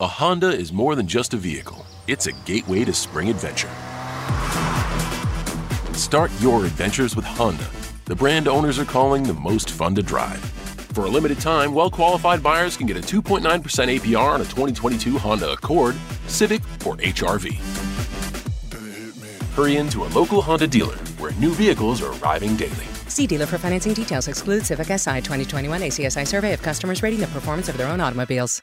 A Honda is more than just a vehicle, it's a gateway to spring adventure. Start your adventures with Honda, the brand owners are calling the most fun to drive. For a limited time, well qualified buyers can get a 2.9% APR on a 2022 Honda Accord, Civic, or HRV. Hurry into a local Honda dealer where new vehicles are arriving daily. See dealer for financing details. Exclude Civic SI 2021 ACSI survey of customers rating the performance of their own automobiles.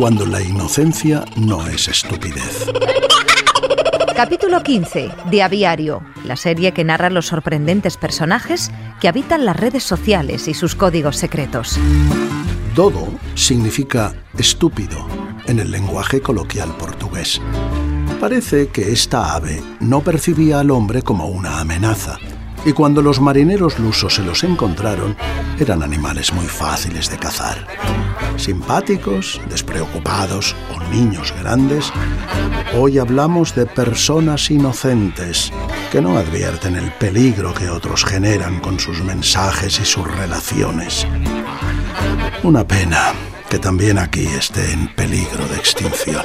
Cuando la inocencia no es estupidez. Capítulo 15 de Aviario, la serie que narra los sorprendentes personajes que habitan las redes sociales y sus códigos secretos. Dodo significa estúpido en el lenguaje coloquial portugués. Parece que esta ave no percibía al hombre como una amenaza, y cuando los marineros lusos se los encontraron, eran animales muy fáciles de cazar. Simpáticos, despreocupados o niños grandes, hoy hablamos de personas inocentes que no advierten el peligro que otros generan con sus mensajes y sus relaciones. Una pena que también aquí esté en peligro de extinción.